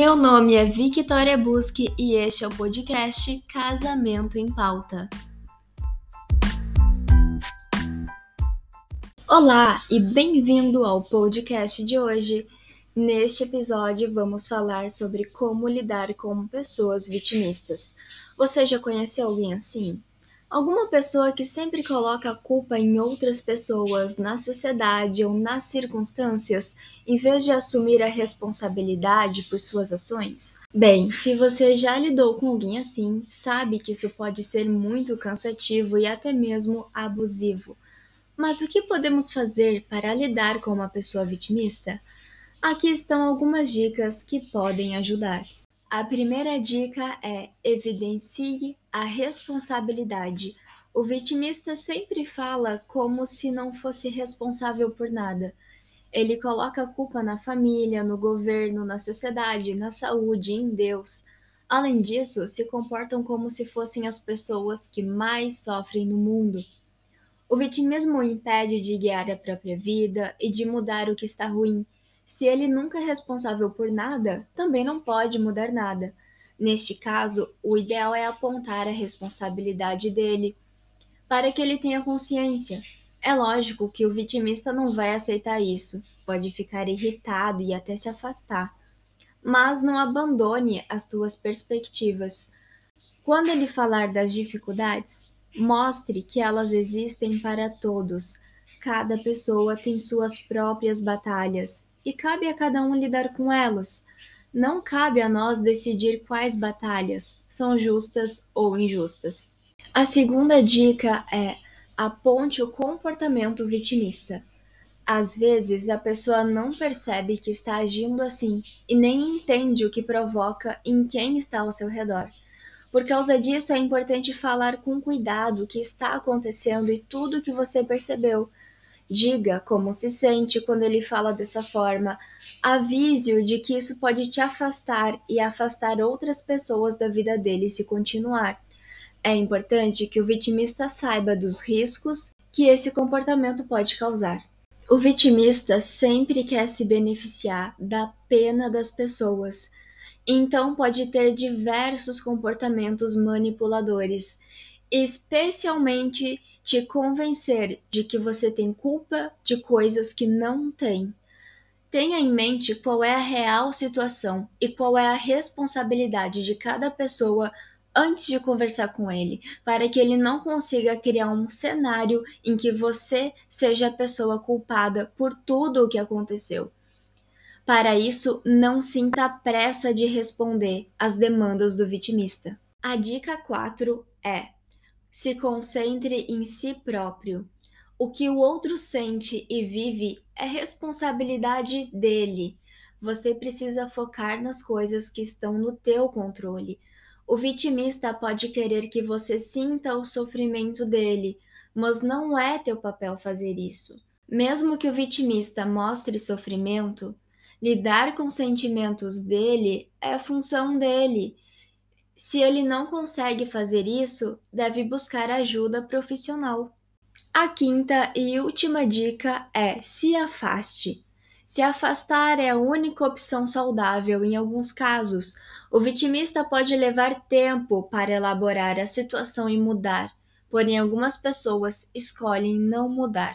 Meu nome é Victoria Busque e este é o podcast Casamento em Pauta. Olá e bem-vindo ao podcast de hoje. Neste episódio, vamos falar sobre como lidar com pessoas vitimistas. Você já conhece alguém assim? Alguma pessoa que sempre coloca a culpa em outras pessoas, na sociedade ou nas circunstâncias, em vez de assumir a responsabilidade por suas ações? Bem, se você já lidou com alguém assim, sabe que isso pode ser muito cansativo e até mesmo abusivo. Mas o que podemos fazer para lidar com uma pessoa vitimista? Aqui estão algumas dicas que podem ajudar. A primeira dica é evidencie a responsabilidade. O vitimista sempre fala como se não fosse responsável por nada. Ele coloca a culpa na família, no governo, na sociedade, na saúde, em Deus. Além disso, se comportam como se fossem as pessoas que mais sofrem no mundo. O vitimismo impede de guiar a própria vida e de mudar o que está ruim se ele nunca é responsável por nada, também não pode mudar nada. Neste caso, o ideal é apontar a responsabilidade dele, para que ele tenha consciência. É lógico que o vitimista não vai aceitar isso, pode ficar irritado e até se afastar. Mas não abandone as tuas perspectivas. Quando ele falar das dificuldades, mostre que elas existem para todos. Cada pessoa tem suas próprias batalhas e cabe a cada um lidar com elas. Não cabe a nós decidir quais batalhas são justas ou injustas. A segunda dica é aponte o comportamento vitimista. Às vezes a pessoa não percebe que está agindo assim e nem entende o que provoca em quem está ao seu redor. Por causa disso, é importante falar com cuidado o que está acontecendo e tudo o que você percebeu, Diga como se sente quando ele fala dessa forma. Avise-o de que isso pode te afastar e afastar outras pessoas da vida dele se continuar. É importante que o vitimista saiba dos riscos que esse comportamento pode causar. O vitimista sempre quer se beneficiar da pena das pessoas, então pode ter diversos comportamentos manipuladores, especialmente te convencer de que você tem culpa de coisas que não tem. Tenha em mente qual é a real situação e qual é a responsabilidade de cada pessoa antes de conversar com ele, para que ele não consiga criar um cenário em que você seja a pessoa culpada por tudo o que aconteceu. Para isso, não sinta pressa de responder às demandas do vitimista. A dica 4 é: se concentre em si próprio. O que o outro sente e vive é responsabilidade dele. Você precisa focar nas coisas que estão no teu controle. O vitimista pode querer que você sinta o sofrimento dele, mas não é teu papel fazer isso. Mesmo que o vitimista mostre sofrimento, lidar com os sentimentos dele é função dele se ele não consegue fazer isso, deve buscar ajuda profissional. A quinta e última dica é se afaste. Se afastar é a única opção saudável em alguns casos. O vitimista pode levar tempo para elaborar a situação e mudar, porém algumas pessoas escolhem não mudar.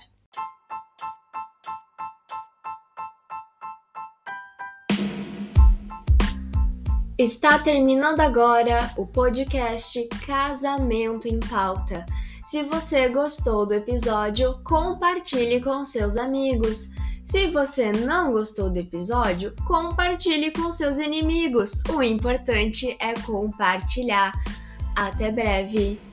Está terminando agora o podcast Casamento em Pauta. Se você gostou do episódio, compartilhe com seus amigos. Se você não gostou do episódio, compartilhe com seus inimigos. O importante é compartilhar. Até breve!